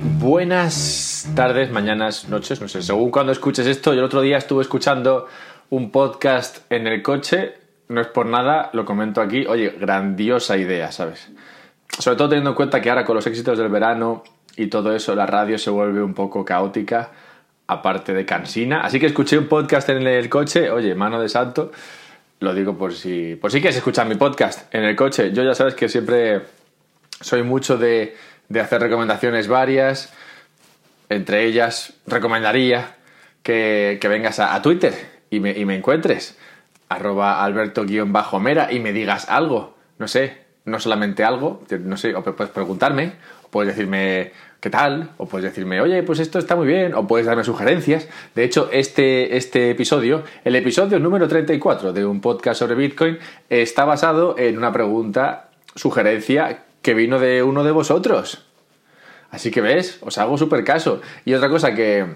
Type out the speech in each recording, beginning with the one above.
Buenas tardes, mañanas, noches, no sé, según cuando escuches esto. Yo el otro día estuve escuchando un podcast en el coche, no es por nada, lo comento aquí. Oye, grandiosa idea, ¿sabes? Sobre todo teniendo en cuenta que ahora con los éxitos del verano y todo eso, la radio se vuelve un poco caótica, aparte de cansina. Así que escuché un podcast en el coche, oye, mano de santo. Lo digo por si, por si quieres escuchar mi podcast en el coche. Yo ya sabes que siempre soy mucho de de hacer recomendaciones varias. Entre ellas, recomendaría que, vengas a, Twitter y me, y me encuentres. Arroba alberto-mera y me digas algo. No sé, no solamente algo, no sé, o puedes preguntarme, o puedes decirme qué tal, o puedes decirme, oye, pues esto está muy bien, o puedes darme sugerencias. De hecho, este, este episodio, el episodio número 34 de un podcast sobre Bitcoin, está basado en una pregunta, sugerencia que vino de uno de vosotros. Así que ves, os hago súper caso. Y otra cosa que,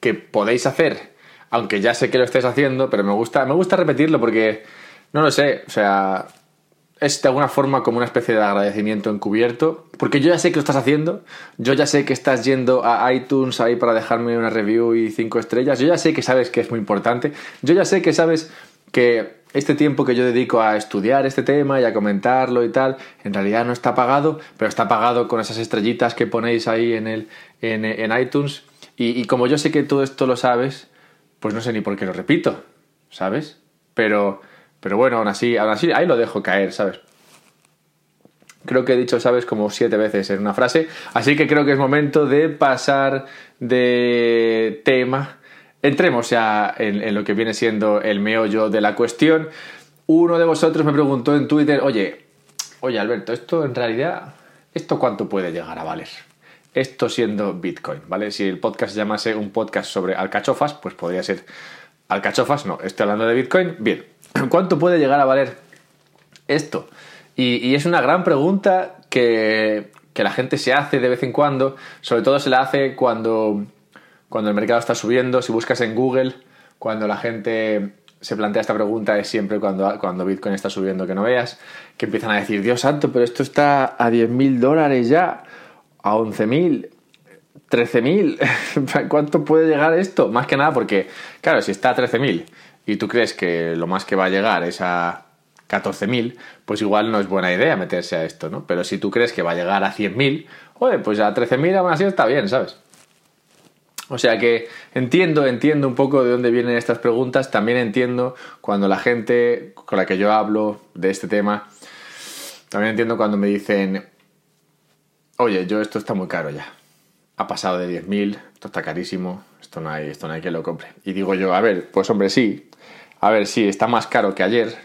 que podéis hacer, aunque ya sé que lo estés haciendo, pero me gusta, me gusta repetirlo porque, no lo sé, o sea, es de alguna forma como una especie de agradecimiento encubierto, porque yo ya sé que lo estás haciendo, yo ya sé que estás yendo a iTunes ahí para dejarme una review y cinco estrellas, yo ya sé que sabes que es muy importante, yo ya sé que sabes que este tiempo que yo dedico a estudiar este tema y a comentarlo y tal, en realidad no está pagado, pero está pagado con esas estrellitas que ponéis ahí en, el, en, iTunes. Y, como yo sé que todo esto lo sabes, pues no sé ni por qué lo repito, ¿sabes? Pero, pero bueno, aún así, aún así, ahí lo dejo caer, ¿sabes? Creo que he dicho, ¿sabes? Como siete veces en una frase. Así que creo que es momento de pasar de tema Entremos ya en, lo que viene siendo el meollo de la cuestión. Uno de vosotros me preguntó en Twitter, oye, oye Alberto, esto en realidad, ¿esto cuánto puede llegar a valer? Esto siendo Bitcoin, ¿vale? Si el podcast se llamase un podcast sobre alcachofas, pues podría ser alcachofas, no, estoy hablando de Bitcoin. Bien, ¿cuánto puede llegar a valer esto? Y, es una gran pregunta que, que la gente se hace de vez en cuando, sobre todo se la hace cuando cuando el mercado está subiendo, si buscas en Google, cuando la gente se plantea esta pregunta es siempre cuando, Bitcoin está subiendo que no veas, que empiezan a decir, Dios santo, pero esto está a 10.000 dólares ya, a 11.000, 13.000, ¿cuánto puede llegar esto? Más que nada porque, claro, si está a 13.000 y tú crees que lo más que va a llegar es a 14.000, pues igual no es buena idea meterse a esto, ¿no? Pero si tú crees que va a llegar a 100.000, oye, pues a 13.000 aún así está bien, ¿sabes? O sea que entiendo, entiendo un poco de dónde vienen estas preguntas, también entiendo cuando la gente con la que yo hablo de este tema, también entiendo cuando me dicen, oye, yo esto está muy caro ya, ha pasado de 10.000, esto está carísimo, esto no, hay, esto no hay que lo compre. Y digo yo, a ver, pues hombre, sí, a ver, sí, está más caro que ayer,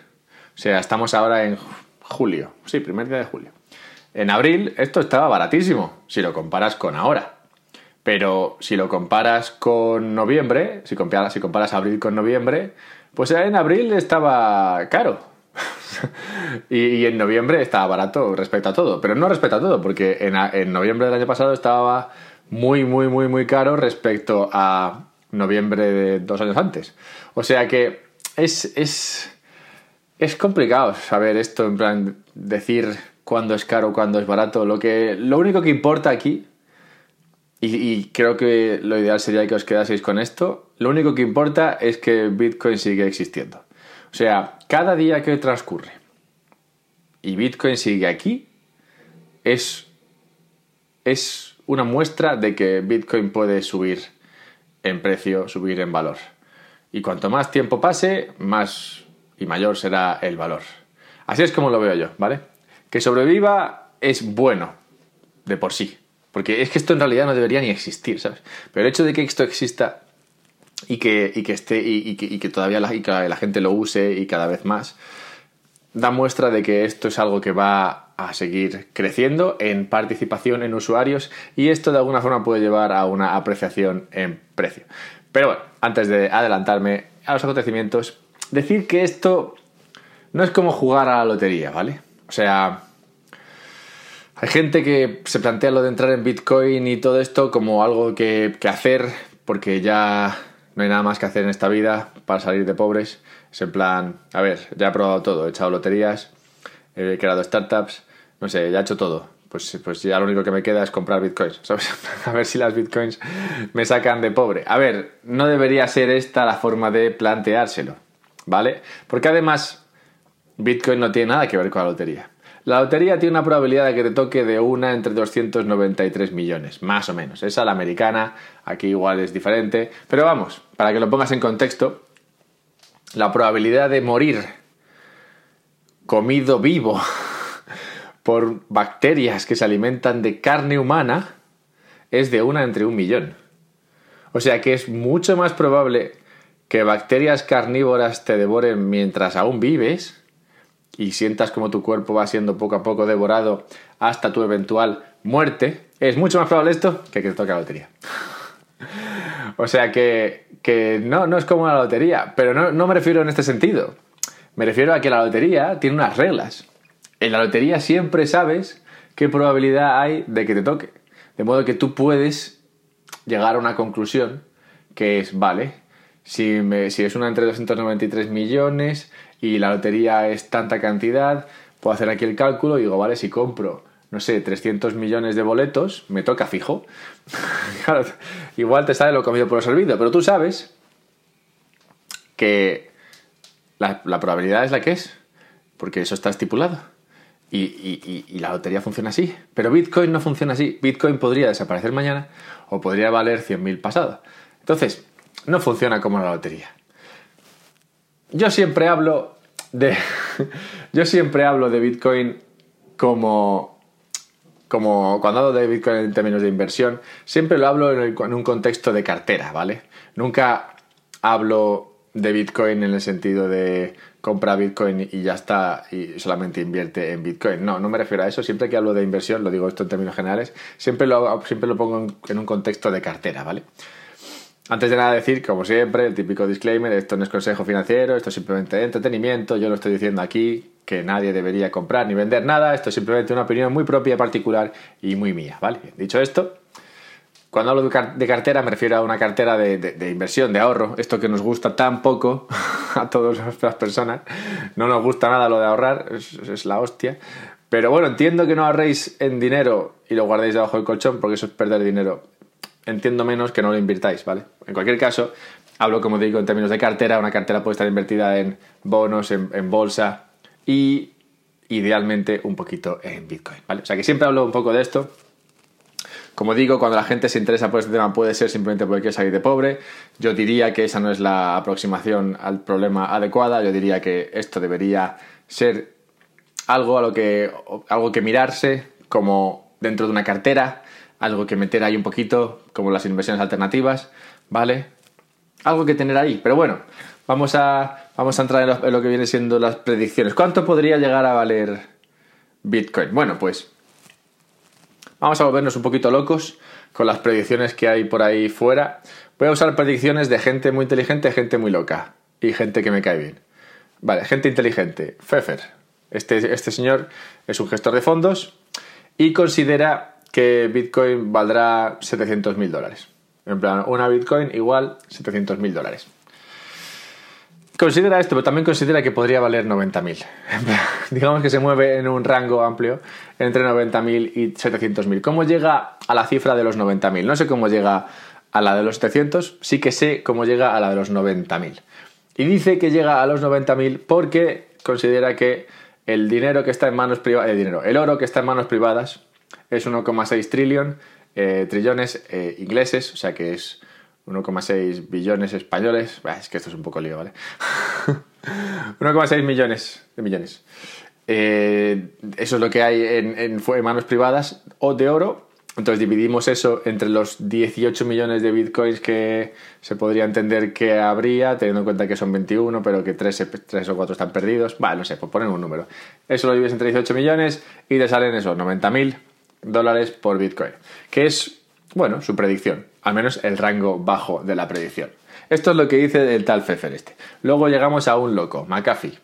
o sea, estamos ahora en julio, sí, primer día de julio. En abril esto estaba baratísimo, si lo comparas con ahora. Pero si lo comparas con noviembre, si comparas, abril con noviembre, pues en abril estaba caro. y, en noviembre estaba barato respecto a todo. Pero no respecto a todo, porque en, en noviembre del año pasado estaba muy, muy, muy, muy caro respecto a noviembre de dos años antes. O sea que es, es, es complicado saber esto, en plan, decir cuándo es caro, cuándo es barato. Lo, que, lo único que importa aquí y, creo que lo ideal sería que os quedaseis con esto. Lo único que importa es que Bitcoin sigue existiendo. O sea, cada día que transcurre y Bitcoin sigue aquí, es, es una muestra de que Bitcoin puede subir en precio, subir en valor. Y cuanto más tiempo pase, más y mayor será el valor. Así es como lo veo yo, ¿vale? Que sobreviva es bueno de por sí. Porque es que esto en realidad no debería ni existir, ¿sabes? Pero el hecho de que esto exista y que, que esté y, que, todavía la, la gente lo use y cada vez más, da muestra de que esto es algo que va a seguir creciendo en participación en usuarios y esto de alguna forma puede llevar a una apreciación en precio. Pero bueno, antes de adelantarme a los acontecimientos, decir que esto no es como jugar a la lotería, ¿vale? O sea, hay gente que se plantea lo de entrar en Bitcoin y todo esto como algo que, hacer porque ya no hay nada más que hacer en esta vida para salir de pobres. Es en plan, a ver, ya he probado todo, he echado loterías, he creado startups, no sé, ya he hecho todo. pues, pues ya lo único que me queda es comprar bitcoins, ¿sabes? A ver si las bitcoins me sacan de pobre. A ver, no debería ser esta la forma de planteárselo, ¿vale? Porque además, bitcoin no tiene nada que ver con la lotería. La lotería tiene una probabilidad de que te toque de una entre 293 millones, más o menos. Esa la americana, aquí igual es diferente. Pero vamos, para que lo pongas en contexto, la probabilidad de morir comido vivo por bacterias que se alimentan de carne humana es de una entre un millón. O sea que es mucho más probable que bacterias carnívoras te devoren mientras aún vives y sientas como tu cuerpo va siendo poco a poco devorado hasta tu eventual muerte, es mucho más probable esto que que te toque la lotería. o sea que, que, no, no es como la lotería, pero no, no me refiero en este sentido. Me refiero a que la lotería tiene unas reglas. En la lotería siempre sabes qué probabilidad hay de que te toque. De modo que tú puedes llegar a una conclusión que es, vale, si, si es una entre 293 millones y la lotería es tanta cantidad, puedo hacer aquí el cálculo y digo, vale, si compro, no sé, 300 millones de boletos, me toca fijo. igual te sale lo comido por lo servido, pero tú sabes que la, probabilidad es la que es, porque eso está estipulado. Y, la lotería funciona así. Pero Bitcoin no funciona así. Bitcoin podría desaparecer mañana o podría valer 100.000 pasado. Entonces, no funciona como la lotería. Yo siempre hablo de. yo siempre hablo de Bitcoin como. Como cuando hablo de Bitcoin en términos de inversión, siempre lo hablo en, un contexto de cartera, ¿vale? Nunca hablo de Bitcoin en el sentido de compra Bitcoin y ya está y solamente invierte en Bitcoin. No, no me refiero a eso. Siempre que hablo de inversión, lo digo esto en términos generales, siempre lo, siempre lo pongo en, un contexto de cartera, ¿vale? Antes de nada decir, como siempre, el típico disclaimer, esto no es consejo financiero, esto es simplemente entretenimiento, yo lo estoy diciendo aquí, que nadie debería comprar ni vender nada, esto es simplemente una opinión muy propia, particular y muy mía, ¿vale? Dicho esto, cuando hablo de cartera me refiero a una cartera de, inversión, de ahorro, esto que nos gusta tan poco a todas las personas. No nos gusta nada lo de ahorrar, es, la hostia. Pero bueno, entiendo que no ahorréis en dinero y lo guardéis debajo del colchón porque eso es perder dinero. Entiendo menos que no lo invirtáis, ¿vale? En cualquier caso, hablo como digo en términos de cartera. Una cartera puede estar invertida en bonos, en, bolsa y idealmente un poquito en Bitcoin, ¿vale? O sea que siempre hablo un poco de esto como digo, cuando la gente se interesa por este tema puede ser simplemente porque quiere salir de pobre. Yo diría que esa no es la aproximación al problema adecuada. Yo diría que esto debería ser algo a lo que algo que mirarse como dentro de una cartera, algo que meter ahí un poquito, como las inversiones alternativas, ¿vale? Algo que tener ahí. Pero bueno, vamos a, vamos a entrar en lo que viene siendo las predicciones. ¿Cuánto podría llegar a valer Bitcoin? Bueno, pues Vamos a volvernos un poquito locos con las predicciones que hay por ahí fuera. Voy a usar predicciones de gente muy inteligente, gente muy loca y gente que me cae bien. Vale, gente inteligente. Pfeffer. Este, este señor es un gestor de fondos y considera que Bitcoin valdrá 700 mil dólares. En plan, una Bitcoin igual 700 mil dólares. Considera esto, pero también considera que podría valer 90.000. Digamos que se mueve en un rango amplio entre 90.000 y 700.000. ¿Cómo llega a la cifra de los 90.000? No sé cómo llega a la de los 700, sí que sé cómo llega a la de los 90.000. Y dice que llega a los 90.000 porque considera que el dinero que está en manos privadas, el oro que está en manos privadas es 1,6 trillón, eh, trillones eh, ingleses, o sea que es 1,6 billones españoles. es que esto es un poco lío, ¿vale? 1,6 millones de millones. Eh, eso es lo que hay en, manos privadas o de oro. Entonces dividimos eso entre los 18 millones de bitcoins que se podría entender que habría, teniendo en cuenta que son 21, pero que 3, 3 o 4 están perdidos. Vale, no sé, pues ponen un número. Eso lo divides entre 18 millones y te salen esos 90 mil dólares por bitcoin. Que es, bueno, su predicción al menos el rango bajo de la predicción. Esto es lo que dice el tal Pfeffer este. Luego llegamos a un loco, McAfee.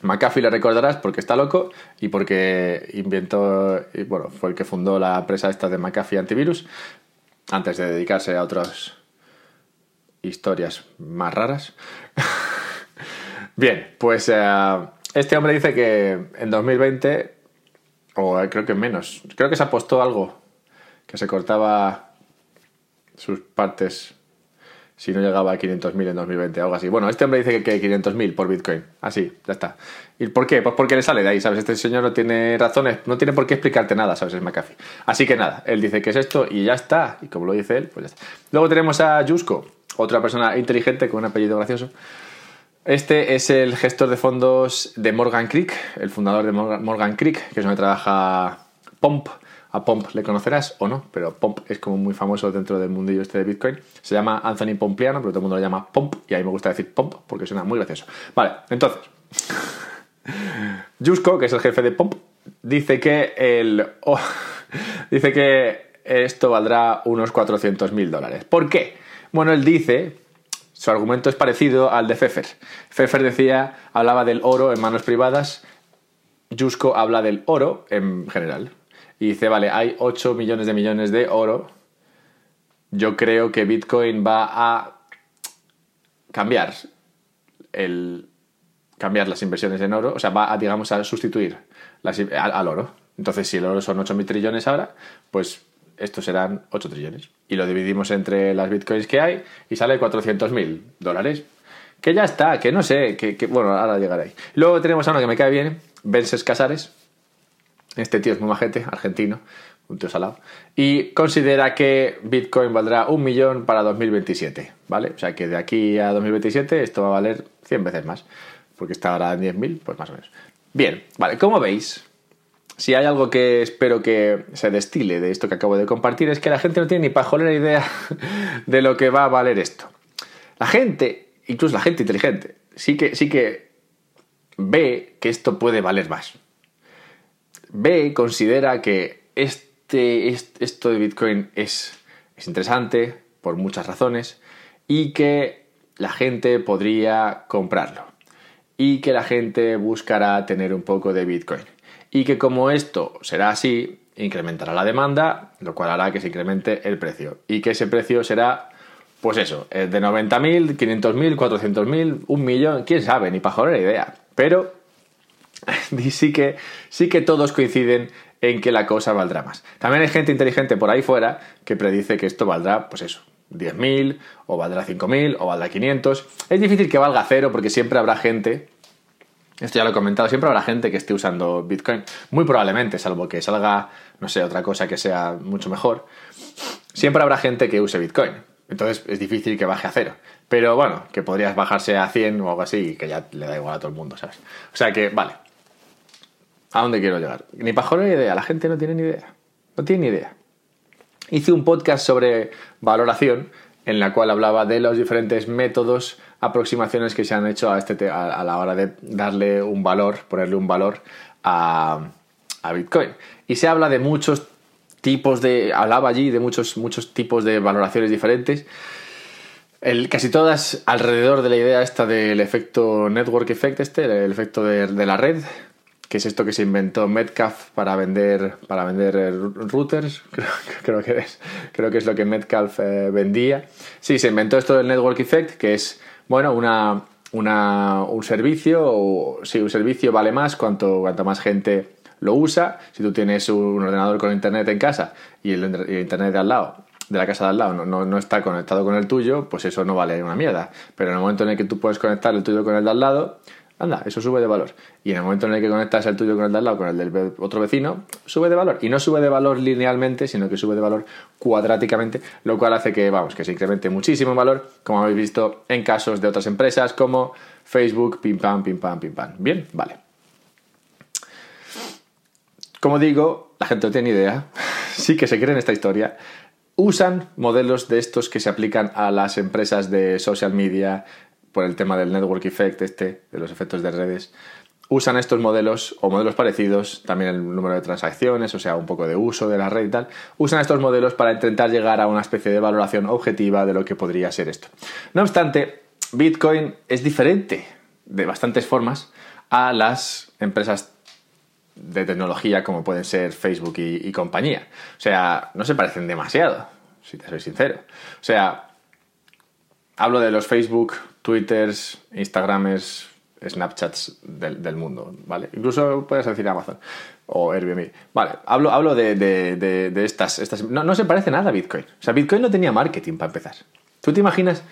McAfee le recordarás porque está loco y porque inventó, bueno, fue el que fundó la empresa esta de McAfee Antivirus antes de dedicarse a otras historias más raras. Bien, pues eh, este hombre dice que en 2020 O eh, creo que menos. Creo que se apostó algo. Que se cortaba sus partes si no llegaba a 500.000 en 2020, algo así. Bueno, este hombre dice que, que 500.000 por Bitcoin. Así, ya está. ¿Y por qué? Pues porque le sale de ahí, ¿sabes? Este señor no tiene razones, no tiene por qué explicarte nada, ¿sabes? Es McAfee. Así que nada, él dice que es esto y ya está. Y como lo dice él, pues ya está. Luego tenemos a Yusko, otra persona inteligente con un apellido gracioso. Este es el gestor de fondos de Morgan Creek, el fundador de Morgan Creek, que es donde trabaja Pomp a Pomp le conocerás o no, pero Pomp es como muy famoso dentro del mundillo este de Bitcoin. Se llama Anthony Pompliano, pero todo el mundo lo llama Pomp y a mí me gusta decir Pomp porque suena muy gracioso. Vale, entonces, Jusko, que es el jefe de Pomp, dice que el dice que esto valdrá unos 400 mil dólares. ¿Por qué? Bueno, él dice su argumento es parecido al de Pfeffer. Pfeffer decía, hablaba del oro en manos privadas, Jusko habla del oro en general y dice, vale, hay 8 millones de millones de oro, yo creo que Bitcoin va a cambiar el cambiar las inversiones en oro, o sea, va a, digamos, a sustituir al, oro. Entonces, si el oro son 8 mil trillones ahora, pues estos serán 8 trillones. Y lo dividimos entre las bitcoins que hay y sale 400 mil dólares. Que ya está, que no sé, que, que, bueno, ahora llegaré ahí. Luego tenemos a uno que me cae bien, Vences Casares, este tío es muy majete, argentino, un tío salado. Y considera que Bitcoin valdrá un millón para 2027, ¿vale? O sea que de aquí a 2027 esto va a valer 100 veces más. Porque está ahora en 10.000, pues más o menos. Bien, vale, como veis, si hay algo que espero que se destile de esto que acabo de compartir es que la gente no tiene ni pajolera idea de lo que va a valer esto. La gente, incluso la gente inteligente, sí que, sí que ve que esto puede valer más. B considera que este, esto de Bitcoin es, es interesante por muchas razones y que la gente podría comprarlo y que la gente buscará tener un poco de Bitcoin y que como esto será así, incrementará la demanda, lo cual hará que se incremente el precio y que ese precio será, pues eso, de 90.000, 500.000, 400.000, un millón, quién sabe, ni para joder idea. Pero sí que, sí que todos coinciden en que la cosa valdrá más. También hay gente inteligente por ahí fuera que predice que esto valdrá, pues eso, 10.000 o valdrá 5.000 o valdrá 500. Es difícil que valga cero porque siempre habrá gente, esto ya lo he comentado, siempre habrá gente que esté usando Bitcoin. Muy probablemente, salvo que salga, no sé, otra cosa que sea mucho mejor. Siempre habrá gente que use Bitcoin. Entonces es difícil que baje a cero. Pero bueno, que podrías bajarse a 100 o algo así y que ya le da igual a todo el mundo, ¿sabes? O sea que, vale. ¿A dónde quiero llegar? Ni para ni idea, la gente no tiene ni idea. No tiene ni idea. Hice un podcast sobre valoración en la cual hablaba de los diferentes métodos, aproximaciones que se han hecho a, este a, la hora de darle un valor, ponerle un valor a, a Bitcoin. Y se habla de muchos tipos de. Hablaba allí de muchos, muchos tipos de valoraciones diferentes. El, casi todas alrededor de la idea esta del efecto network effect, este, el efecto de, de la red, que es esto que se inventó Metcalf para vender, para vender eh, routers, creo, que es, creo que es lo que Metcalf eh, vendía. Sí, se inventó esto del Network Effect, que es, bueno, una, una, un servicio, o, sí, un servicio vale más cuanto, cuanto más gente lo usa. Si tú tienes un ordenador con internet en casa y el, internet de al lado de la casa de al lado no, no, está conectado con el tuyo, pues eso no vale una mierda. Pero en el momento en el que tú puedes conectar el tuyo con el de al lado, Anda, eso sube de valor. Y en el momento en el que conectas el tuyo con el de al lado, con el del otro vecino, sube de valor. Y no sube de valor linealmente, sino que sube de valor cuadráticamente, lo cual hace que, vamos, que se incremente muchísimo en valor, como habéis visto en casos de otras empresas como Facebook, pim pam, pim pam, pim pam. Bien, vale. Como digo, la gente no tiene idea, sí que se cree en esta historia, usan modelos de estos que se aplican a las empresas de social media, por el tema del network effect, este, de los efectos de redes, usan estos modelos o modelos parecidos, también el número de transacciones, o sea, un poco de uso de la red y tal, usan estos modelos para intentar llegar a una especie de valoración objetiva de lo que podría ser esto. No obstante, Bitcoin es diferente de bastantes formas a las empresas de tecnología como pueden ser Facebook y, compañía. O sea, no se parecen demasiado, si te soy sincero. O sea, hablo de los Facebook, Twitters, Instagrams, Snapchats del, mundo, ¿vale? Incluso puedes decir Amazon o Airbnb. Vale, hablo, hablo de, estas... estas no, no, se parece nada a Bitcoin. O sea, Bitcoin no tenía marketing para empezar. ¿Tú te imaginas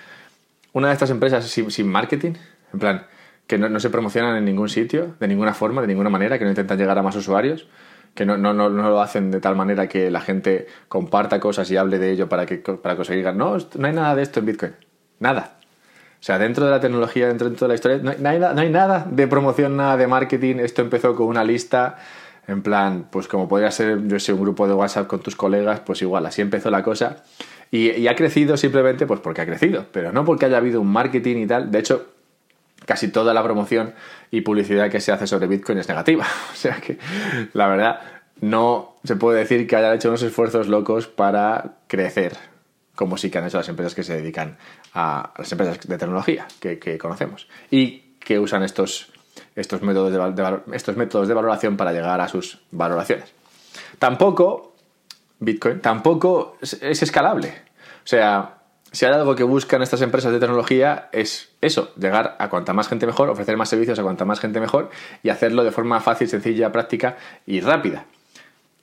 una de estas empresas sin, marketing? En plan, que no, se promocionan en ningún sitio, de ninguna forma, de ninguna manera, que no intentan llegar a más usuarios, que no, no, no, lo hacen de tal manera que la gente comparta cosas y hable de ello para, que, para conseguir... No, no hay nada de esto en Bitcoin. Nada. O sea, dentro de la tecnología, dentro, de la historia, no hay, no hay, nada de promoción, nada de marketing. Esto empezó con una lista, en plan, pues como podría ser, yo sé, un grupo de WhatsApp con tus colegas, pues igual, así empezó la cosa. Y, ha crecido simplemente pues porque ha crecido, pero no porque haya habido un marketing y tal. De hecho, casi toda la promoción y publicidad que se hace sobre Bitcoin es negativa. O sea que, la verdad, no se puede decir que hayan hecho unos esfuerzos locos para crecer como sí que han hecho las empresas que se dedican a las empresas de tecnología que, conocemos y que usan estos, estos, métodos de, estos métodos de valoración para llegar a sus valoraciones. Tampoco, Bitcoin, tampoco es escalable. O sea, si hay algo que buscan estas empresas de tecnología es eso, llegar a cuanta más gente mejor, ofrecer más servicios a cuanta más gente mejor y hacerlo de forma fácil, sencilla, práctica y rápida.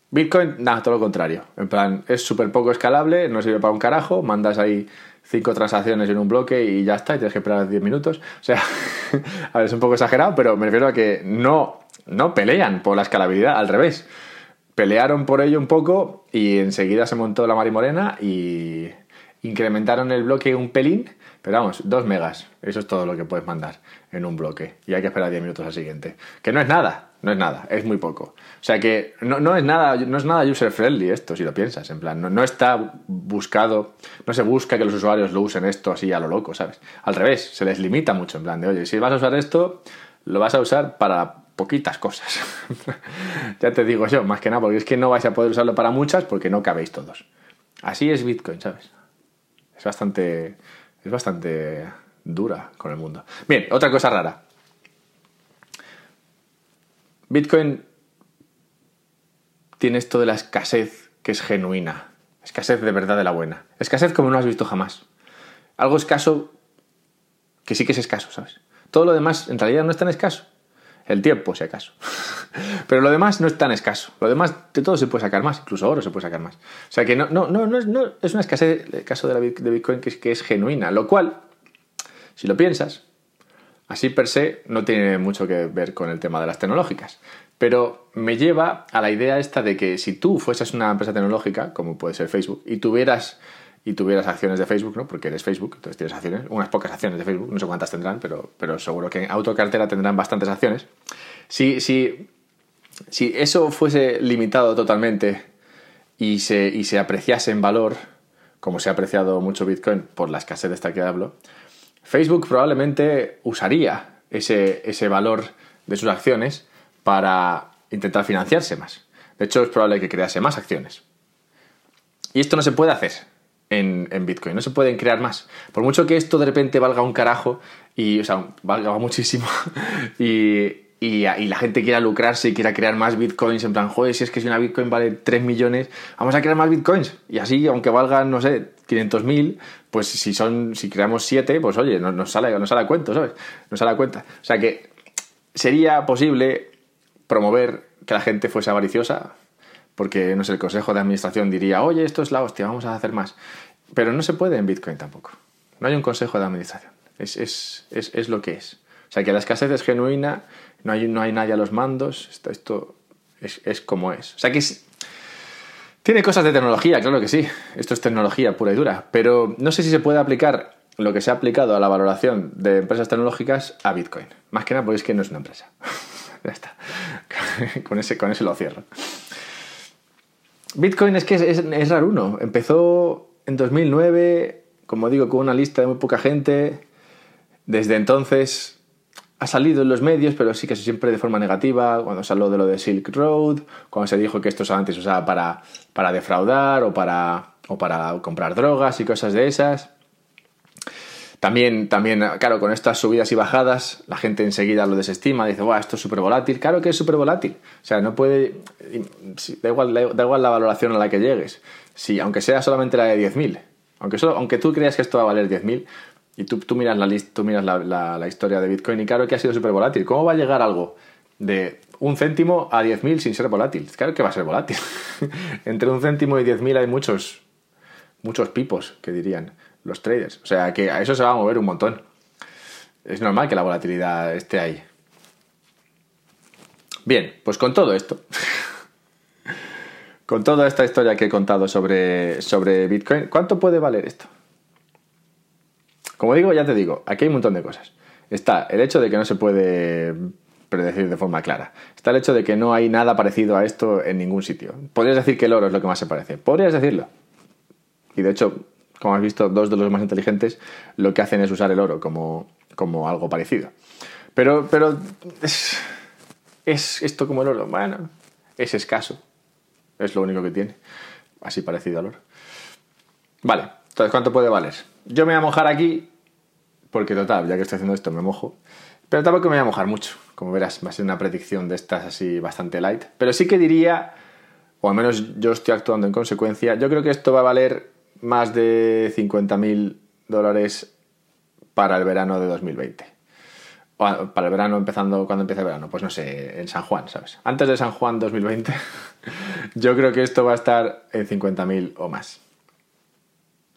Bitcoin, nada, todo lo contrario. En plan, es súper poco escalable, no sirve para un carajo, mandas ahí cinco transacciones en un bloque y ya está, y tienes que esperar 10 minutos. O sea, a ver, es un poco exagerado, pero me refiero a que no, no pelean por la escalabilidad, al revés. Pelearon por ello un poco y enseguida se montó la Morena y incrementaron el bloque un pelín pero vamos, 2 megas, eso es todo lo que puedes mandar en un bloque. Y hay que esperar 10 minutos al siguiente. Que no es nada, no es nada, es muy poco. O sea que no, es, nada, no es nada user friendly esto, si lo piensas. En plan, no, está buscado, no se busca que los usuarios lo usen esto así a lo loco, ¿sabes? Al revés, se les limita mucho. En plan de, oye, si vas a usar esto, lo vas a usar para poquitas cosas. ya te digo yo, más que nada, porque es que no vais a poder usarlo para muchas porque no cabéis todos. Así es Bitcoin, ¿sabes? Es bastante es bastante dura con el mundo. Bien, otra cosa rara. Bitcoin tiene esto de la escasez que es genuina. Escasez de verdad de la buena. Escasez como no has visto jamás. Algo escaso que sí que es escaso, ¿sabes? Todo lo demás en realidad no es tan escaso. El tiempo, si acaso. Pero lo demás no es tan escaso. Lo demás de todo se puede sacar más, incluso oro se puede sacar más. O sea que no, no, no, no, es, no es una escasez el caso de, Bitcoin que es genuina. Lo cual, si lo piensas, así per se no tiene mucho que ver con el tema de las tecnológicas. Pero me lleva a la idea esta de que si tú fueses una empresa tecnológica, como puede ser Facebook, y tuvieras y tuvieras acciones de Facebook, ¿no? Porque eres Facebook, entonces tienes acciones, unas pocas acciones de Facebook, no sé cuántas tendrán, pero, pero seguro que en autocartera tendrán bastantes acciones. Si, si, si eso fuese limitado totalmente y se, y se apreciase en valor, como se ha apreciado mucho Bitcoin por la escasez de esta que hablo, Facebook probablemente usaría ese, ese valor de sus acciones para intentar financiarse más. De hecho, es probable que crease más acciones. Y esto no se puede hacer en, Bitcoin. No se pueden crear más. Por mucho que esto de repente valga un carajo, y, o sea, valga muchísimo, y, y, la gente quiera lucrarse y quiera crear más bitcoins, en plan, joder, si es que si una bitcoin vale 3 millones, vamos a crear más bitcoins. Y así, aunque valgan, no sé, 500.000, pues si son si creamos 7, pues oye, nos, nos, sale, sale a cuento, ¿sabes? Nos sale a cuenta. O sea que sería posible promover que la gente fuese avariciosa, porque, no sé, el consejo de administración diría, oye, esto es la hostia, vamos a hacer más. Pero no se puede en Bitcoin tampoco. No hay un consejo de administración. Es, es, es, es lo que es. O sea, que la escasez es genuina, no hay, no hay nadie a los mandos, esto, esto es, como es. O sea, que tiene cosas de tecnología, claro que sí. Esto es tecnología pura y dura. Pero no sé si se puede aplicar lo que se ha aplicado a la valoración de empresas tecnológicas a Bitcoin. Más que nada porque es que no es una empresa. ya está. con, ese, con ese lo cierro. Bitcoin es que es, es, raro uno. Empezó en 2009, como digo, con una lista de muy poca gente. Desde entonces ha salido en los medios, pero sí que siempre de forma negativa, cuando se habló de lo de Silk Road, cuando se dijo que esto antes se usaba para, para defraudar o para, o para comprar drogas y cosas de esas. También, también, claro, con estas subidas y bajadas, la gente enseguida lo desestima, dice, Buah, esto es súper volátil. Claro que es súper volátil. O sea, no puede. Da igual, da igual la valoración a la que llegues. Si, aunque sea solamente la de 10.000, aunque, aunque tú creas que esto va a valer 10.000, Y tú, tú miras, la, tú miras la, la, la historia de Bitcoin y claro que ha sido súper volátil. ¿Cómo va a llegar algo de un céntimo a 10.000 sin ser volátil? Claro que va a ser volátil. Entre un céntimo y 10.000 hay muchos, muchos pipos, que dirían los traders. O sea que a eso se va a mover un montón. Es normal que la volatilidad esté ahí. Bien, pues con todo esto, con toda esta historia que he contado sobre, sobre Bitcoin, ¿cuánto puede valer esto? Como digo, ya te digo, aquí hay un montón de cosas. Está el hecho de que no se puede predecir de forma clara. Está el hecho de que no hay nada parecido a esto en ningún sitio. Podrías decir que el oro es lo que más se parece. Podrías decirlo. Y de hecho, como has visto, dos de los más inteligentes lo que hacen es usar el oro como, como algo parecido. Pero, pero es, es esto como el oro. Bueno, es escaso. Es lo único que tiene. Así parecido al oro. Vale, entonces, ¿cuánto puede valer? Yo me voy a mojar aquí, porque total, ya que estoy haciendo esto, me mojo. Pero tampoco me voy a mojar mucho. Como verás, va a ser una predicción de estas así bastante light. Pero sí que diría, o al menos yo estoy actuando en consecuencia, yo creo que esto va a valer más de 50.000 dólares para el verano de 2020. O para el verano empezando, cuando empieza el verano? Pues no sé, en San Juan, ¿sabes? Antes de San Juan 2020, yo creo que esto va a estar en 50.000 o más.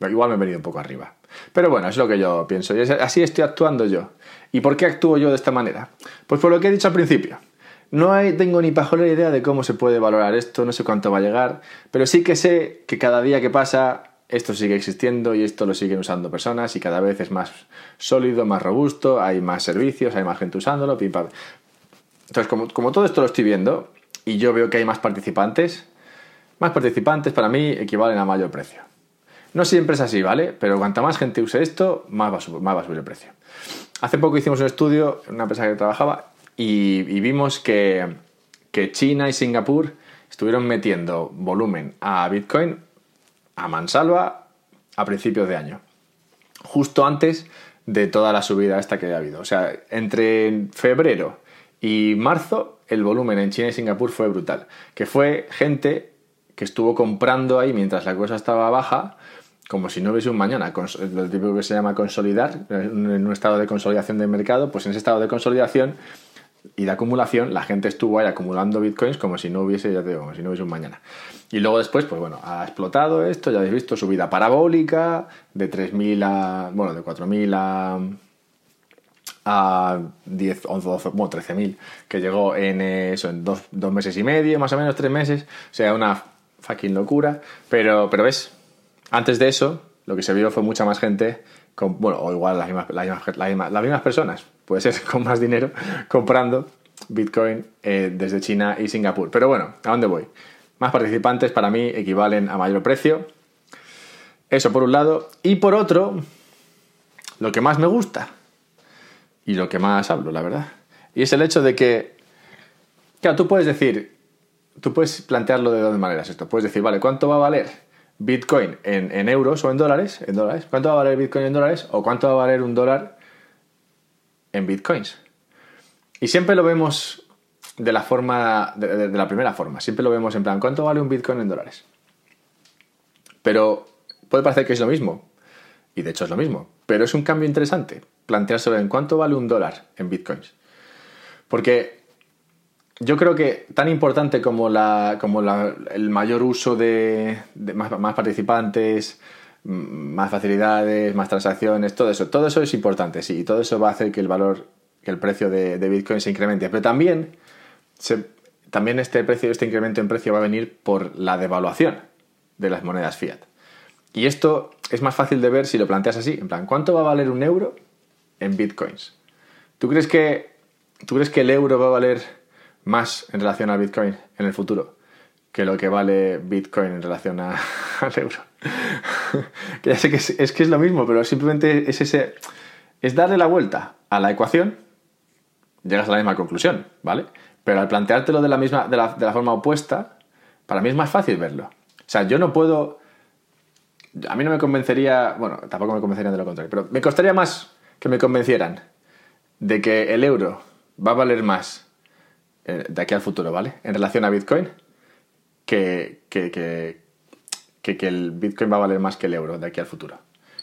Igual me he venido un poco arriba. Pero bueno, es lo que yo pienso. Y así estoy actuando yo. ¿Y por qué actúo yo de esta manera? Pues por lo que he dicho al principio. No tengo ni pajolera idea de cómo se puede valorar esto, no sé cuánto va a llegar, pero sí que sé que cada día que pasa esto sigue existiendo y esto lo siguen usando personas y cada vez es más sólido, más robusto, hay más servicios, hay más gente usándolo, pim, pam. Entonces, como, como todo esto lo estoy viendo y yo veo que hay más participantes, más participantes para mí equivalen a mayor precio. No siempre es así, ¿vale? Pero cuanta más gente use esto, más va a subir, el precio. Hace poco hicimos un estudio en una empresa que trabajaba y, y vimos que, que China y Singapur estuvieron metiendo volumen a Bitcoin a mansalva a principios de año, justo antes de toda la subida esta que ha habido. O sea, entre febrero y marzo el volumen en China y Singapur fue brutal, que fue gente que estuvo comprando ahí mientras la cosa estaba baja, como si no hubiese un mañana, lo típico que se llama consolidar, en un estado de consolidación del mercado, pues en ese estado de consolidación y de acumulación, la gente estuvo ahí acumulando bitcoins como si no hubiese, ya te digo, como si no hubiese un mañana. Y luego después, pues bueno, ha explotado esto, ya habéis visto, subida parabólica de 3.000 a, bueno, de 4.000 a, a 10, 11, 12, bueno, 13.000, que llegó en eso, en dos, dos, meses y medio, más o menos tres meses, o sea, una fucking locura, pero, pero ves, antes de eso, lo que se vio fue mucha más gente, con, bueno, o igual las mismas, personas, puede ser con más dinero, comprando Bitcoin eh, desde China y Singapur. Pero bueno, ¿a dónde voy? Más participantes para mí equivalen a mayor precio. Eso por un lado. Y por otro, lo que más me gusta y lo que más hablo, la verdad. Y es el hecho de que, claro, tú puedes decir, tú puedes plantearlo de dos maneras esto. Puedes decir, vale, ¿cuánto va a valer Bitcoin en, en euros o en dólares? En dólares. ¿Cuánto va a valer Bitcoin en dólares? ¿O cuánto va a valer un dólar en bitcoins. Y siempre lo vemos de la forma, de, de, la primera forma. Siempre lo vemos en plan, ¿cuánto vale un bitcoin en dólares? Pero puede parecer que es lo mismo. Y de hecho es lo mismo. Pero es un cambio interesante planteárselo en cuánto vale un dólar en bitcoins. Porque yo creo que tan importante como, la, como la, el mayor uso de, más, participantes, más facilidades, más transacciones, todo eso. Todo eso es importante, sí, y todo eso va a hacer que el valor, que el precio de, de Bitcoin se incremente. Pero también, también este precio, este incremento en precio va a venir por la devaluación de las monedas fiat. Y esto es más fácil de ver si lo planteas así, en plan, ¿cuánto va a valer un euro en Bitcoins? ¿Tú crees que, tú crees que el euro va a valer más en relación al Bitcoin en el futuro que lo que vale Bitcoin en relación a, al euro? que ya sé que es, que es lo mismo, pero simplemente es ese. Es darle la vuelta a la ecuación, llegas a la misma conclusión, ¿vale? Pero al planteártelo de la misma, de la, de la forma opuesta, para mí es más fácil verlo. O sea, yo no puedo. A mí no me convencería. Bueno, tampoco me convencerían de lo contrario, pero me costaría más que me convencieran de que el euro va a valer más de aquí al futuro, ¿vale? En relación a Bitcoin, que, que, que, que, el Bitcoin va a valer más que el euro de aquí al futuro.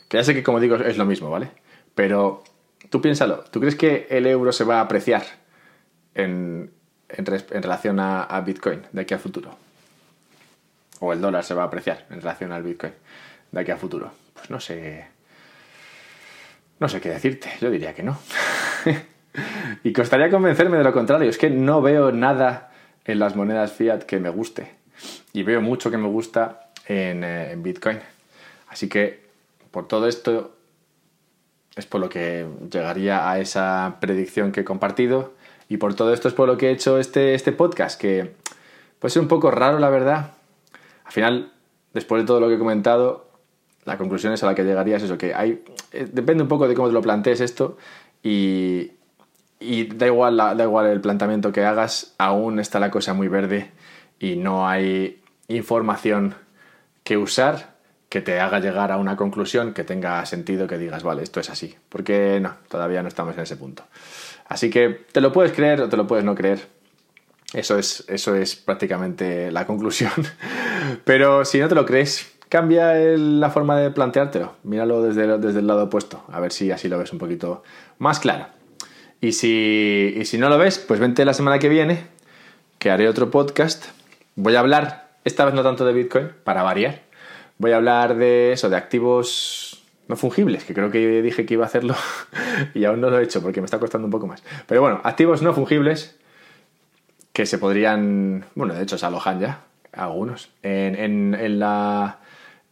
Que ya sé que, como digo, es lo mismo, ¿vale? Pero tú piénsalo, ¿tú crees que el euro se va a apreciar en, relación a, a Bitcoin de aquí a futuro? ¿O el dólar se va a apreciar en relación al Bitcoin de aquí a futuro? Pues no sé. No sé qué decirte, yo diría que no. y costaría convencerme de lo contrario, es que no veo nada en las monedas fiat que me guste. Y veo mucho que me gusta en, eh, en Bitcoin. Así que por todo esto es por lo que llegaría a esa predicción que he compartido. Y por todo esto es por lo que he hecho este, este podcast, que puede ser un poco raro, la verdad. Al final, después de todo lo que he comentado, la conclusión es a la que llegaría es eso, que hay, eh, depende un poco de cómo te lo plantees esto y, y da, igual da igual el planteamiento que hagas, aún está la cosa muy verde y no hay información que usar que te haga llegar a una conclusión que tenga sentido, que digas, vale, esto es así, porque no, todavía no estamos en ese punto. Así que te lo puedes creer o te lo puedes no creer. Eso es, eso es prácticamente la conclusión. Pero si no te lo crees, cambia la forma de planteártelo. Míralo desde, desde el lado opuesto, a ver si así lo ves un poquito más claro. Y si, y si no lo ves, pues vente la semana que viene, que haré otro podcast. Voy a hablar, esta vez no tanto de Bitcoin, para variar. Voy a hablar de eso, de activos no fungibles, que creo que dije que iba a hacerlo y aún no lo he hecho porque me está costando un poco más. Pero bueno, activos no fungibles que se podrían, bueno, de hecho se alojan ya algunos en, en la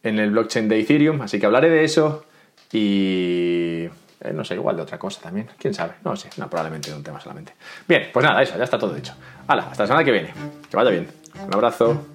en el blockchain de Ethereum, así que hablaré de eso y eh, no sé, igual de otra cosa también. ¿Quién sabe? No sé, no, probablemente de un tema solamente. Bien, pues nada, eso, ya está todo dicho. Hala, hasta la semana que viene. Que vaya bien. Un abrazo.